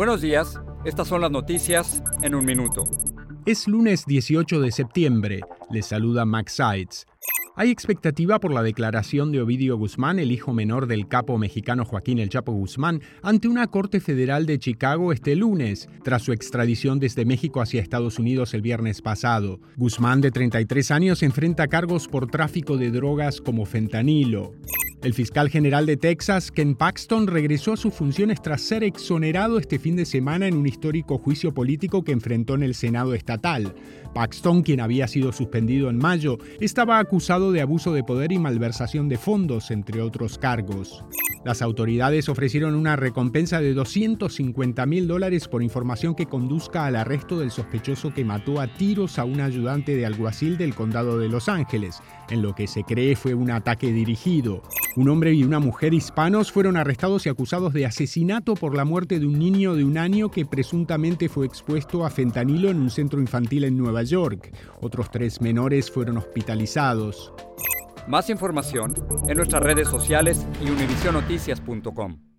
Buenos días, estas son las noticias en un minuto. Es lunes 18 de septiembre, les saluda Max Sides. Hay expectativa por la declaración de Ovidio Guzmán, el hijo menor del capo mexicano Joaquín El Chapo Guzmán, ante una corte federal de Chicago este lunes, tras su extradición desde México hacia Estados Unidos el viernes pasado. Guzmán, de 33 años, enfrenta cargos por tráfico de drogas como fentanilo. El fiscal general de Texas, Ken Paxton, regresó a sus funciones tras ser exonerado este fin de semana en un histórico juicio político que enfrentó en el Senado estatal. Paxton, quien había sido suspendido en mayo, estaba acusado de abuso de poder y malversación de fondos, entre otros cargos. Las autoridades ofrecieron una recompensa de 250 mil dólares por información que conduzca al arresto del sospechoso que mató a tiros a un ayudante de alguacil del condado de Los Ángeles, en lo que se cree fue un ataque dirigido. Un hombre y una mujer hispanos fueron arrestados y acusados de asesinato por la muerte de un niño de un año que presuntamente fue expuesto a fentanilo en un centro infantil en Nueva York. Otros tres menores fueron hospitalizados. Más información en nuestras redes sociales y univisionoticias.com.